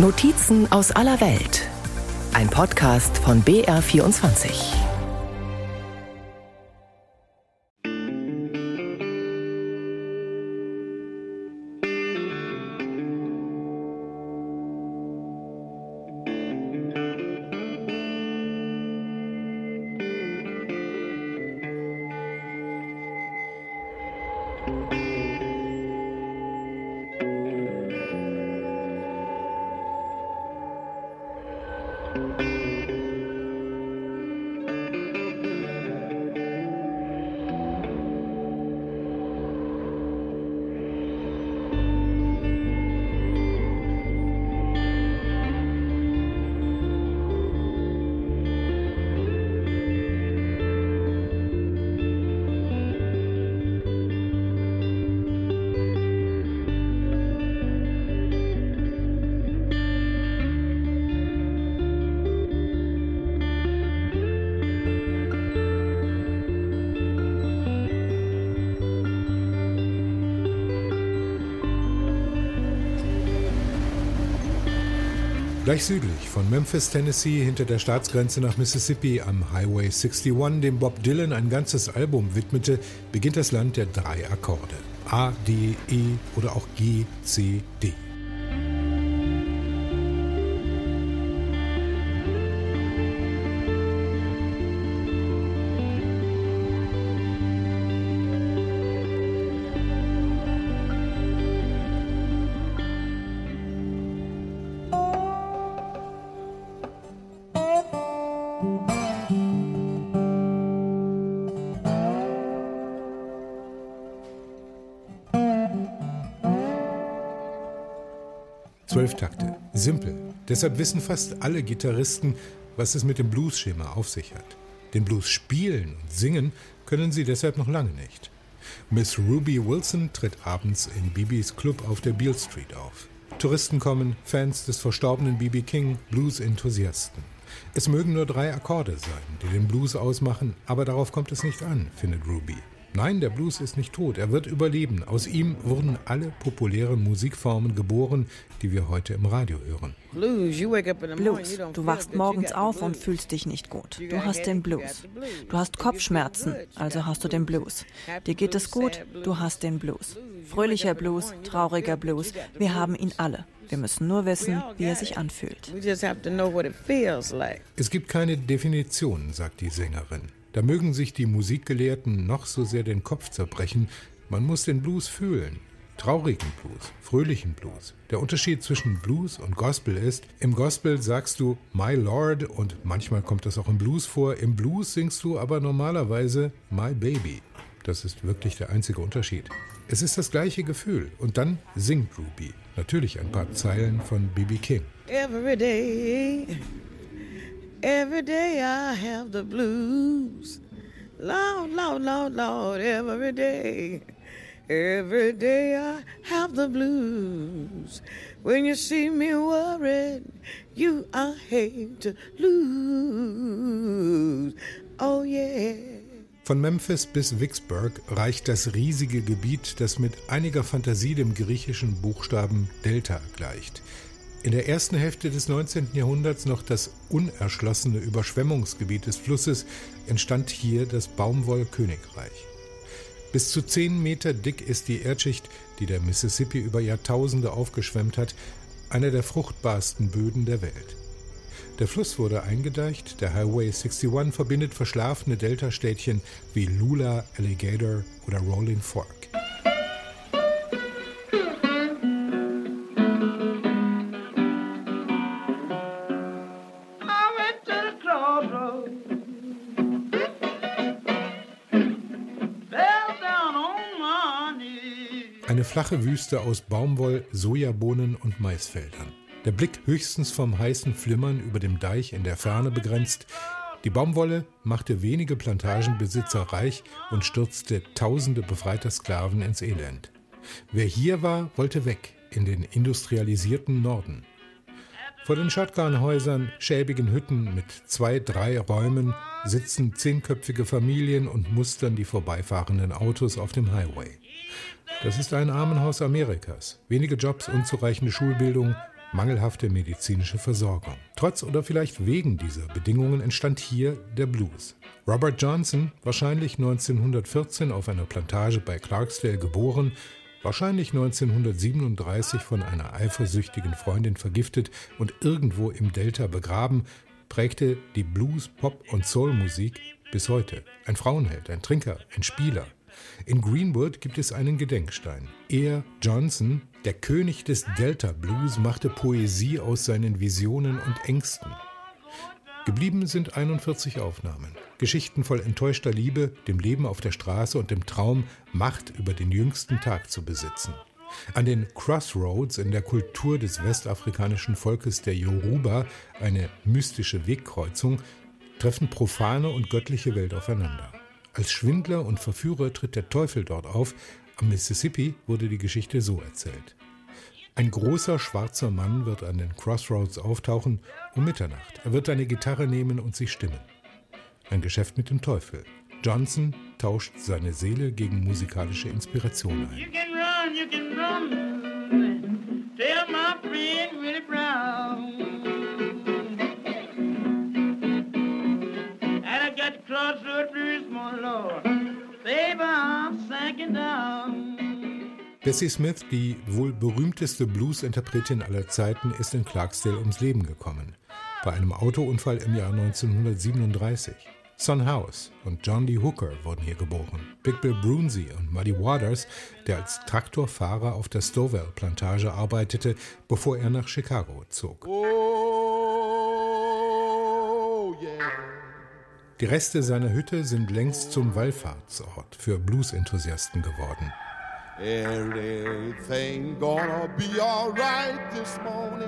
Notizen aus aller Welt. Ein Podcast von BR24. Gleich südlich von Memphis, Tennessee, hinter der Staatsgrenze nach Mississippi am Highway 61, dem Bob Dylan ein ganzes Album widmete, beginnt das Land der drei Akkorde. A, D, E oder auch G, C, D. Takte. Simpel. Deshalb wissen fast alle Gitarristen, was es mit dem Blues-Schema auf sich hat. Den Blues spielen und singen können sie deshalb noch lange nicht. Miss Ruby Wilson tritt abends in Bibis Club auf der Beale Street auf. Touristen kommen, Fans des verstorbenen BB King, Blues-Enthusiasten. Es mögen nur drei Akkorde sein, die den Blues ausmachen, aber darauf kommt es nicht an, findet Ruby. Nein, der Blues ist nicht tot, er wird überleben. Aus ihm wurden alle populären Musikformen geboren, die wir heute im Radio hören. Blues, du wachst morgens auf und fühlst dich nicht gut. Du hast den Blues. Du hast Kopfschmerzen, also hast du den Blues. Dir geht es gut, du hast den Blues. Fröhlicher Blues, trauriger Blues, wir haben ihn alle. Wir müssen nur wissen, wie er sich anfühlt. Es gibt keine Definition, sagt die Sängerin. Da mögen sich die Musikgelehrten noch so sehr den Kopf zerbrechen, man muss den Blues fühlen. Traurigen Blues, fröhlichen Blues. Der Unterschied zwischen Blues und Gospel ist, im Gospel sagst du My Lord und manchmal kommt das auch im Blues vor, im Blues singst du aber normalerweise My Baby. Das ist wirklich der einzige Unterschied. Es ist das gleiche Gefühl und dann singt Ruby. Natürlich ein paar Zeilen von B.B. King. Every day Every day I have the blues. Lord, Lord, Lord, Lord, every day. Every day I have the blues. When you see me worried, you I hate to lose. Oh yeah. Von Memphis bis Vicksburg reicht das riesige Gebiet, das mit einiger Fantasie dem griechischen Buchstaben Delta gleicht in der ersten Hälfte des 19. Jahrhunderts noch das unerschlossene Überschwemmungsgebiet des Flusses, entstand hier das Baumwollkönigreich. Bis zu zehn Meter dick ist die Erdschicht, die der Mississippi über Jahrtausende aufgeschwemmt hat, einer der fruchtbarsten Böden der Welt. Der Fluss wurde eingedeicht, der Highway 61 verbindet verschlafene Deltastädtchen wie Lula, Alligator oder Rolling Fork. Flache Wüste aus Baumwoll, Sojabohnen und Maisfeldern. Der Blick höchstens vom heißen Flimmern über dem Deich in der Ferne begrenzt. Die Baumwolle machte wenige Plantagenbesitzer reich und stürzte tausende befreiter Sklaven ins Elend. Wer hier war, wollte weg in den industrialisierten Norden. Vor den Shotgun-Häusern, schäbigen Hütten mit zwei, drei Räumen sitzen zehnköpfige Familien und mustern die vorbeifahrenden Autos auf dem Highway. Das ist ein Armenhaus Amerikas. Wenige Jobs, unzureichende Schulbildung, mangelhafte medizinische Versorgung. Trotz oder vielleicht wegen dieser Bedingungen entstand hier der Blues. Robert Johnson, wahrscheinlich 1914 auf einer Plantage bei Clarksdale geboren, wahrscheinlich 1937 von einer eifersüchtigen Freundin vergiftet und irgendwo im Delta begraben, prägte die Blues, Pop und Soul-Musik bis heute. Ein Frauenheld, ein Trinker, ein Spieler. In Greenwood gibt es einen Gedenkstein. Er, Johnson, der König des Delta Blues, machte Poesie aus seinen Visionen und Ängsten. Geblieben sind 41 Aufnahmen. Geschichten voll enttäuschter Liebe, dem Leben auf der Straße und dem Traum, Macht über den jüngsten Tag zu besitzen. An den Crossroads in der Kultur des westafrikanischen Volkes der Yoruba, eine mystische Wegkreuzung, treffen profane und göttliche Welt aufeinander. Als Schwindler und Verführer tritt der Teufel dort auf. Am Mississippi wurde die Geschichte so erzählt. Ein großer schwarzer Mann wird an den Crossroads auftauchen um Mitternacht. Er wird eine Gitarre nehmen und sich stimmen. Ein Geschäft mit dem Teufel. Johnson tauscht seine Seele gegen musikalische Inspiration ein. Bessie Smith, die wohl berühmteste Blues-Interpretin aller Zeiten, ist in Clarksdale ums Leben gekommen. Bei einem Autounfall im Jahr 1937. Son House und John D. Hooker wurden hier geboren. Big Bill Brunsey und Muddy Waters, der als Traktorfahrer auf der Stowell-Plantage arbeitete, bevor er nach Chicago zog. Oh, Die Reste seiner Hütte sind längst zum Wallfahrtsort für Blues-Enthusiasten geworden. Everything gonna be alright this morning.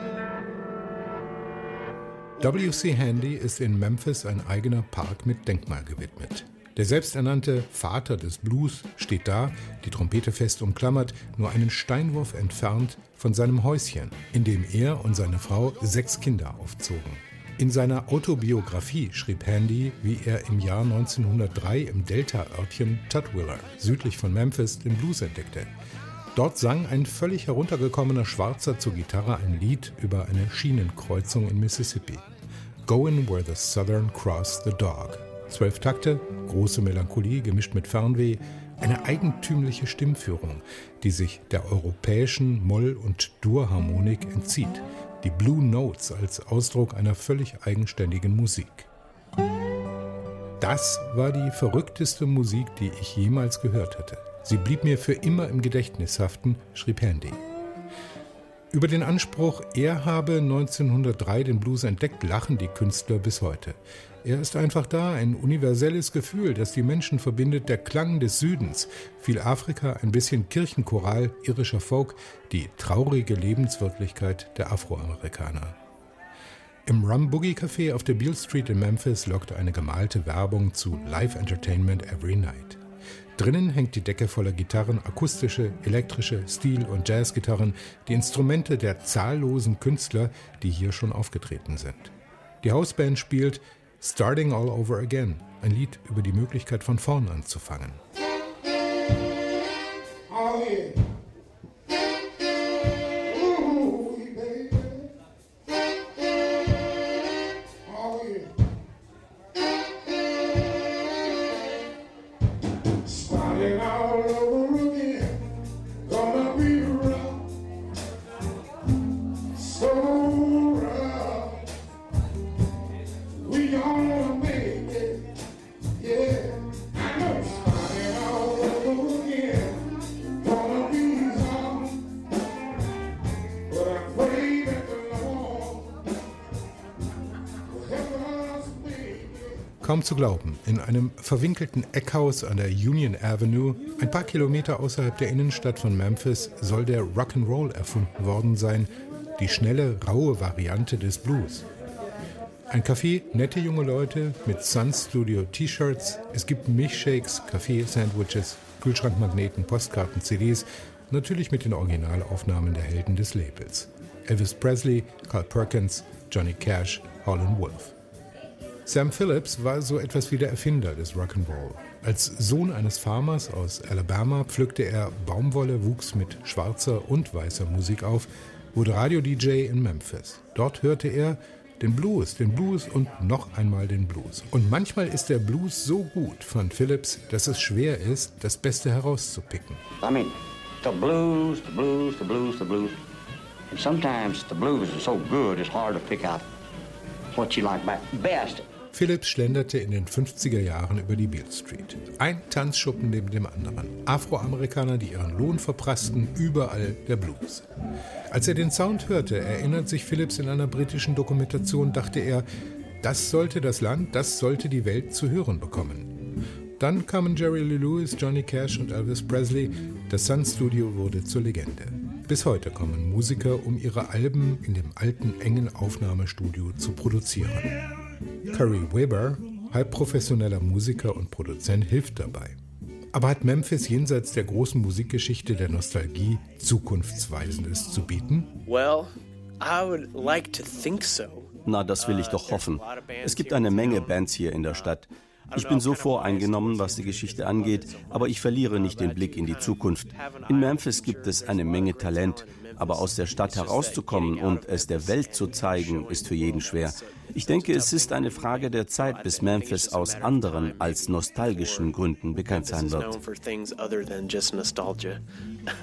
WC Handy ist in Memphis ein eigener Park mit Denkmal gewidmet. Der selbsternannte Vater des Blues steht da, die Trompete fest umklammert, nur einen Steinwurf entfernt von seinem Häuschen, in dem er und seine Frau sechs Kinder aufzogen. In seiner Autobiografie schrieb Handy, wie er im Jahr 1903 im Delta-Örtchen Tutwiler, südlich von Memphis, den Blues entdeckte. Dort sang ein völlig heruntergekommener Schwarzer zur Gitarre ein Lied über eine Schienenkreuzung in Mississippi. Going Where the Southern Cross the Dog. Zwölf Takte, große Melancholie gemischt mit Fernweh, eine eigentümliche Stimmführung, die sich der europäischen Moll- und Dur-Harmonik entzieht. Die Blue Notes als Ausdruck einer völlig eigenständigen Musik. Das war die verrückteste Musik, die ich jemals gehört hatte. Sie blieb mir für immer im Gedächtnis haften, schrieb Handy. Über den Anspruch, er habe 1903 den Blues entdeckt, lachen die Künstler bis heute. Er ist einfach da, ein universelles Gefühl, das die Menschen verbindet, der Klang des Südens, viel Afrika, ein bisschen Kirchenchoral, irischer Folk, die traurige Lebenswirklichkeit der Afroamerikaner. Im Rum Boogie Café auf der Beale Street in Memphis lockte eine gemalte Werbung zu Live Entertainment Every Night. Drinnen hängt die Decke voller Gitarren, akustische, elektrische, Stil- und Jazzgitarren, die Instrumente der zahllosen Künstler, die hier schon aufgetreten sind. Die Hausband spielt Starting All Over Again, ein Lied über die Möglichkeit von vorn anzufangen. Oh, yeah. Zu glauben, in einem verwinkelten Eckhaus an der Union Avenue, ein paar Kilometer außerhalb der Innenstadt von Memphis, soll der Rock'n'Roll erfunden worden sein, die schnelle, raue Variante des Blues. Ein Café, nette junge Leute mit Sun Studio T-Shirts, es gibt Milchshakes, Kaffee-Sandwiches, Kühlschrankmagneten, Postkarten, CDs, natürlich mit den Originalaufnahmen der Helden des Labels. Elvis Presley, Carl Perkins, Johnny Cash, Howlin' Wolf. Sam Phillips war so etwas wie der Erfinder des Rock'n'Roll. Als Sohn eines Farmers aus Alabama pflückte er Baumwolle, wuchs mit schwarzer und weißer Musik auf, wurde Radio-DJ in Memphis. Dort hörte er den Blues, den Blues und noch einmal den Blues. Und manchmal ist der Blues so gut, fand Phillips, dass es schwer ist, das Beste herauszupicken. I mean, the blues, the blues, the blues, the blues. And sometimes the blues is so good, it's hard to pick out what you like best. Phillips schlenderte in den 50er Jahren über die Beale Street. Ein Tanzschuppen neben dem anderen. Afroamerikaner, die ihren Lohn verprassten, überall der Blues. Als er den Sound hörte, erinnert sich Phillips in einer britischen Dokumentation, dachte er, das sollte das Land, das sollte die Welt zu hören bekommen. Dann kamen Jerry Lee Lewis, Johnny Cash und Elvis Presley. Das Sun Studio wurde zur Legende. Bis heute kommen Musiker, um ihre Alben in dem alten engen Aufnahmestudio zu produzieren. Curry Weber, halbprofessioneller Musiker und Produzent, hilft dabei. Aber hat Memphis jenseits der großen Musikgeschichte der Nostalgie Zukunftsweisendes zu bieten? Well, I would like to think so. Na, das will ich doch hoffen. Es gibt eine Menge Bands hier in der Stadt. Ich bin so voreingenommen, was die Geschichte angeht, aber ich verliere nicht den Blick in die Zukunft. In Memphis gibt es eine Menge Talent, aber aus der Stadt herauszukommen und es der Welt zu zeigen, ist für jeden schwer. Ich denke, es ist eine Frage der Zeit, bis Memphis aus anderen als nostalgischen Gründen bekannt sein wird.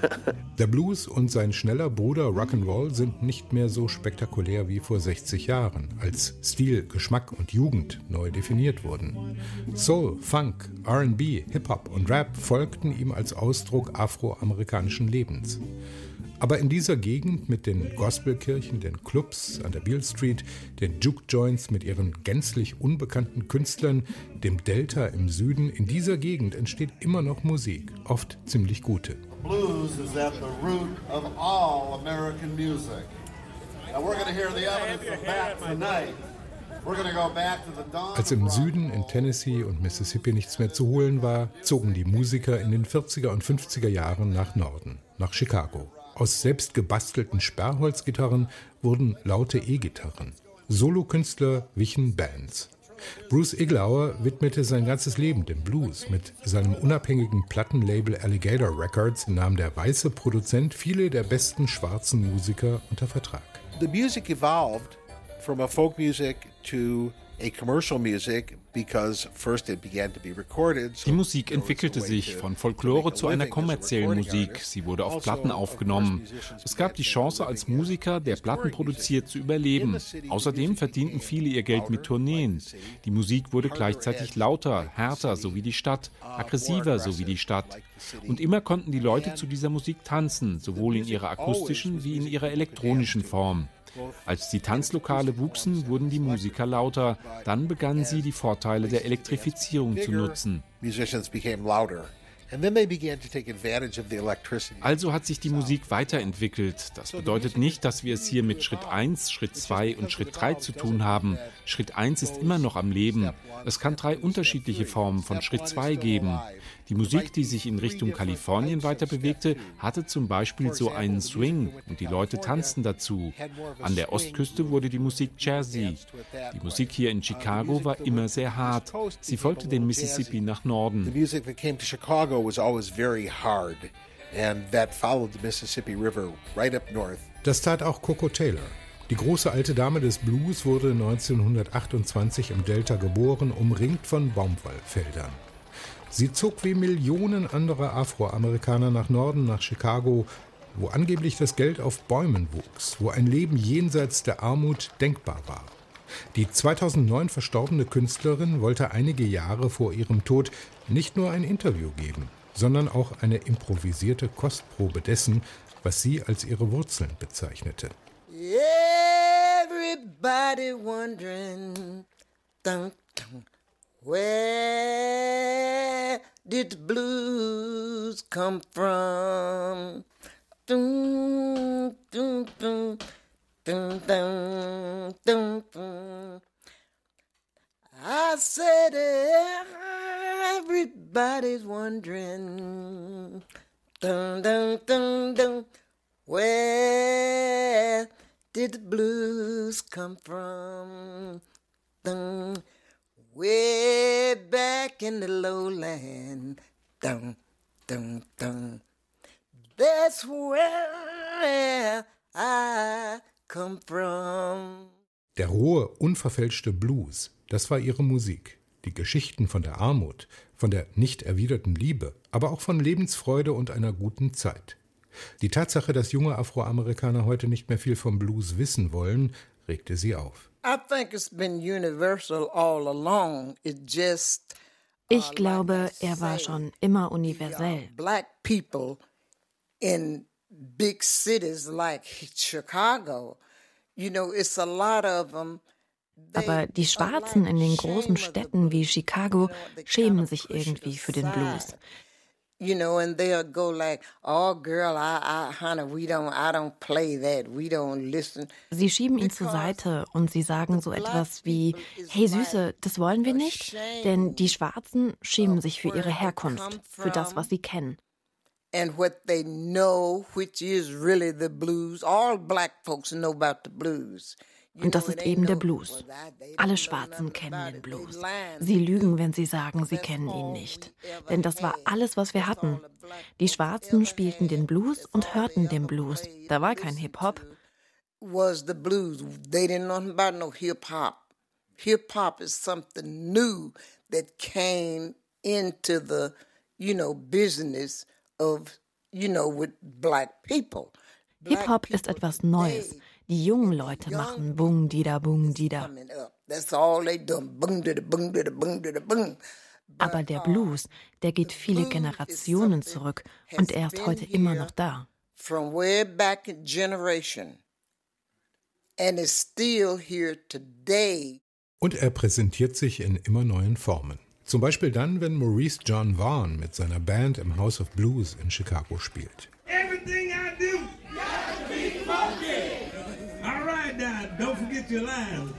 Der Blues und sein schneller Bruder Rock'n'Roll sind nicht mehr so spektakulär wie vor 60 Jahren, als Stil, Geschmack und Jugend neu definiert wurden. Soul, Funk, RB, Hip-Hop und Rap folgten ihm als Ausdruck afroamerikanischen Lebens. Aber in dieser Gegend mit den Gospelkirchen, den Clubs an der Beale Street, den Juke Joints mit ihren gänzlich unbekannten Künstlern, dem Delta im Süden, in dieser Gegend entsteht immer noch Musik, oft ziemlich gute. Blues is at the root of all American music. Now we're going to hear the evidence of that tonight. Als im Süden in Tennessee und Mississippi nichts mehr zu holen war, zogen die Musiker in den 40er und 50er Jahren nach Norden, nach Chicago. Aus selbst gebastelten Sperrholzgitarren wurden laute E-Gitarren. Solokünstler wichen Bands. Bruce Iglauer widmete sein ganzes Leben dem Blues. Mit seinem unabhängigen Plattenlabel Alligator Records nahm der weiße Produzent viele der besten schwarzen Musiker unter Vertrag. The music evolved from a folk music to a commercial music die Musik entwickelte sich von Folklore zu einer kommerziellen Musik. Sie wurde auf Platten aufgenommen. Es gab die Chance, als Musiker, der Platten produziert, zu überleben. Außerdem verdienten viele ihr Geld mit Tourneen. Die Musik wurde gleichzeitig lauter, härter, so wie die Stadt, aggressiver, so wie die Stadt. Und immer konnten die Leute zu dieser Musik tanzen, sowohl in ihrer akustischen wie in ihrer elektronischen Form. Als die Tanzlokale wuchsen, wurden die Musiker lauter. Dann begannen sie, die Vorteile der Elektrifizierung zu nutzen. Also hat sich die Musik weiterentwickelt. Das bedeutet nicht, dass wir es hier mit Schritt 1, Schritt 2 und Schritt 3 zu tun haben. Schritt 1 ist immer noch am Leben. Es kann drei unterschiedliche Formen von Schritt 2 geben. Die Musik, die sich in Richtung Kalifornien weiter bewegte, hatte zum Beispiel so einen Swing und die Leute tanzten dazu. An der Ostküste wurde die Musik jazzy. Die Musik hier in Chicago war immer sehr hart. Sie folgte den Mississippi nach Norden. Das tat auch Coco Taylor. Die große alte Dame des Blues wurde 1928 im Delta geboren, umringt von Baumwollfeldern. Sie zog wie Millionen anderer Afroamerikaner nach Norden, nach Chicago, wo angeblich das Geld auf Bäumen wuchs, wo ein Leben jenseits der Armut denkbar war. Die 2009 verstorbene Künstlerin wollte einige Jahre vor ihrem Tod nicht nur ein Interview geben, sondern auch eine improvisierte Kostprobe dessen, was sie als ihre Wurzeln bezeichnete. Everybody wondering, dun, dun. Where did blues come from? Dun, dun, dun, dun, dun, dun, dun. I said everybody's wondering. Dun, dun, dun, dun. Where did the blues come from? Dun, way back in the lowland. Dun, dun, dun. That's where I come from. Der rohe, unverfälschte Blues, das war ihre Musik. Die Geschichten von der Armut, von der nicht erwiderten Liebe, aber auch von Lebensfreude und einer guten Zeit. Die Tatsache, dass junge Afroamerikaner heute nicht mehr viel vom Blues wissen wollen, regte sie auf. Ich glaube, er war schon immer universell. Black people in big cities like Chicago, you know, it's a lot of them. Aber die Schwarzen in den großen Städten wie Chicago schämen sich irgendwie für den Blues. You know, and they'll go like, "Oh, girl, I, I, honey, we don't, I don't play that, we don't listen." Sie schieben ihn zur Seite und sie sagen so etwas wie, "Hey Süße, das wollen wir nicht, denn die Schwarzen schämen sich für ihre Herkunft, für das, was sie kennen." And what they know, which is really the blues. All black folks know about the blues. Und das ist eben der Blues. Alle Schwarzen kennen den Blues. Sie lügen, wenn sie sagen, sie kennen ihn nicht. Denn das war alles, was wir hatten. Die Schwarzen spielten den Blues und hörten den Blues. Da war kein Hip-Hop. Was the blues. They didn't know about no hip-hop. Hip-hop is something new that came into the, you know, business of, you know, with black people. Hip-Hop ist etwas Neues. Die jungen Leute machen Bung Dida Bung Dida. Aber der Blues, der geht viele Generationen zurück und er ist heute immer noch da. From way back in generation and is still here today. Und er präsentiert sich in immer neuen Formen. Zum Beispiel dann, wenn Maurice John Vaughan mit seiner Band im House of Blues in Chicago spielt. Everything I do, down. Forget your lines.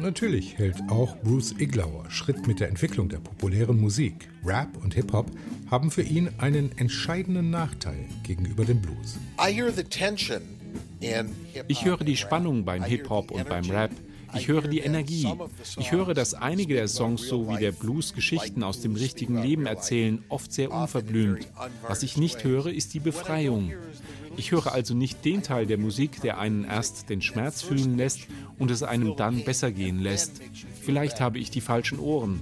Natürlich hält auch Bruce Iglauer Schritt mit der Entwicklung der populären Musik. Rap und Hip-Hop haben für ihn einen entscheidenden Nachteil gegenüber dem Blues. Ich höre die Spannung beim Hip-Hop und beim Rap. Ich höre die Energie. Ich höre, dass einige der Songs, so wie der Blues, Geschichten aus dem richtigen Leben erzählen, oft sehr unverblümt. Was ich nicht höre, ist die Befreiung. Ich höre also nicht den Teil der Musik, der einen erst den Schmerz fühlen lässt und es einem dann besser gehen lässt. Vielleicht habe ich die falschen Ohren.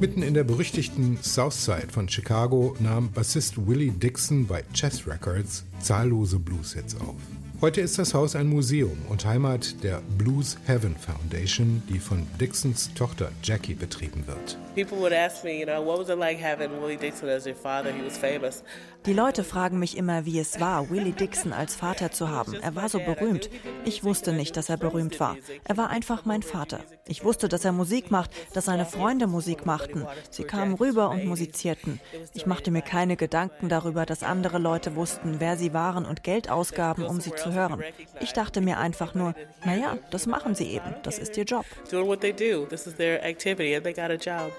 Mitten in der berüchtigten Southside von Chicago nahm Bassist Willie Dixon bei Chess Records zahllose Blues-Hits auf. Heute ist das Haus ein Museum und Heimat der Blues Heaven Foundation, die von Dixons Tochter Jackie betrieben wird. People would ask me, you know, what was it like having Willie Dixon as your father? He was famous. Die Leute fragen mich immer, wie es war, Willie Dixon als Vater zu haben. Er war so berühmt. Ich wusste nicht, dass er berühmt war. Er war einfach mein Vater. Ich wusste, dass er Musik macht, dass seine Freunde Musik machten. Sie kamen rüber und musizierten. Ich machte mir keine Gedanken darüber, dass andere Leute wussten, wer sie waren und Geld ausgaben, um sie zu hören. Ich dachte mir einfach nur, naja, das machen sie eben. Das ist ihr Job. Doing what they do. This is their activity and they got a job.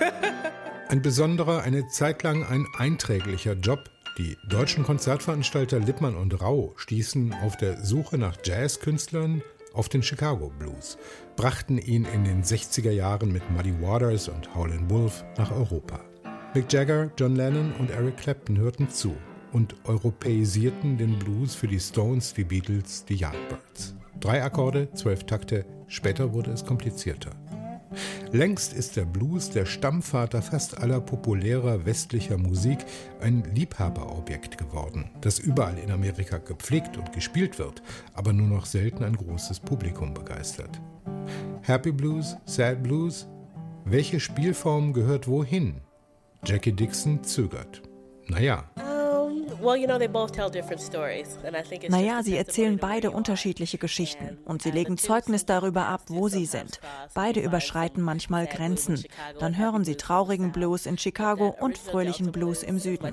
Ein besonderer, eine Zeit lang ein einträglicher Job. Die deutschen Konzertveranstalter Lippmann und Rau stießen auf der Suche nach Jazzkünstlern auf den Chicago Blues, brachten ihn in den 60er Jahren mit Muddy Waters und Howlin' Wolf nach Europa. Mick Jagger, John Lennon und Eric Clapton hörten zu und europäisierten den Blues für die Stones, die Beatles, die Yardbirds. Drei Akkorde, zwölf Takte, später wurde es komplizierter. Längst ist der Blues der Stammvater fast aller populärer westlicher Musik ein Liebhaberobjekt geworden, das überall in Amerika gepflegt und gespielt wird, aber nur noch selten ein großes Publikum begeistert. Happy Blues, Sad Blues? Welche Spielform gehört wohin? Jackie Dixon zögert. Naja, naja, sie erzählen beide unterschiedliche Geschichten und sie legen Zeugnis darüber ab, wo sie sind. Beide überschreiten manchmal Grenzen. Dann hören sie traurigen Blues in Chicago und fröhlichen Blues im Süden.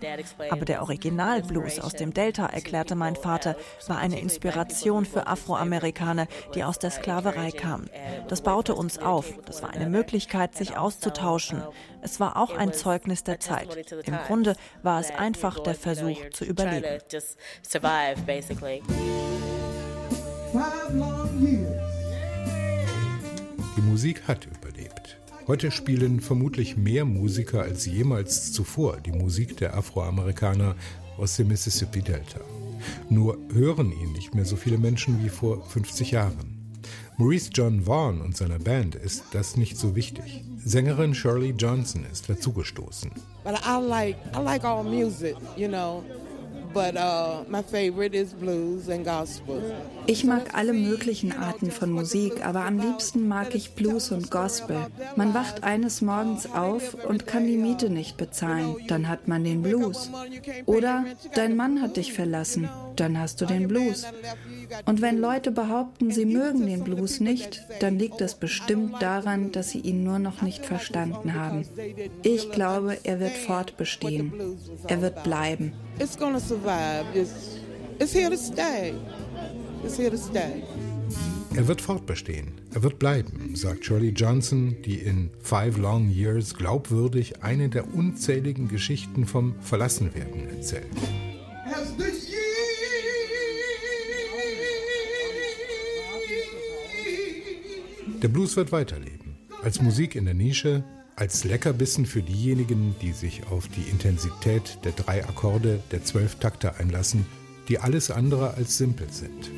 Aber der Originalblues aus dem Delta, erklärte mein Vater, war eine Inspiration für Afroamerikaner, die aus der Sklaverei kamen. Das baute uns auf. Das war eine Möglichkeit, sich auszutauschen. Es war auch ein Zeugnis der Zeit. Im Grunde war es einfach der Versuch zu überleben. Die Musik hat überlebt. Heute spielen vermutlich mehr Musiker als jemals zuvor die Musik der Afroamerikaner aus dem Mississippi-Delta. Nur hören ihn nicht mehr so viele Menschen wie vor 50 Jahren. Maurice John Vaughan und seiner Band ist das nicht so wichtig. Sängerin Shirley Johnson ist dazugestoßen. But I like I like all music, you know. Uh, ich mag alle möglichen Arten von Musik, aber am liebsten mag ich Blues und Gospel. Man wacht eines Morgens auf und kann die Miete nicht bezahlen, dann hat man den Blues. Oder dein Mann hat dich verlassen, dann hast du den Blues. Und wenn Leute behaupten, sie mögen den Blues nicht, dann liegt es bestimmt daran, dass sie ihn nur noch nicht verstanden haben. Ich glaube, er wird fortbestehen. Er wird bleiben. Er wird fortbestehen. Er wird bleiben, sagt Shirley Johnson, die in Five Long Years glaubwürdig eine der unzähligen Geschichten vom Verlassenwerden erzählt. Der Blues wird weiterleben. Als Musik in der Nische, als Leckerbissen für diejenigen, die sich auf die Intensität der drei Akkorde der zwölf Takte einlassen, die alles andere als simpel sind.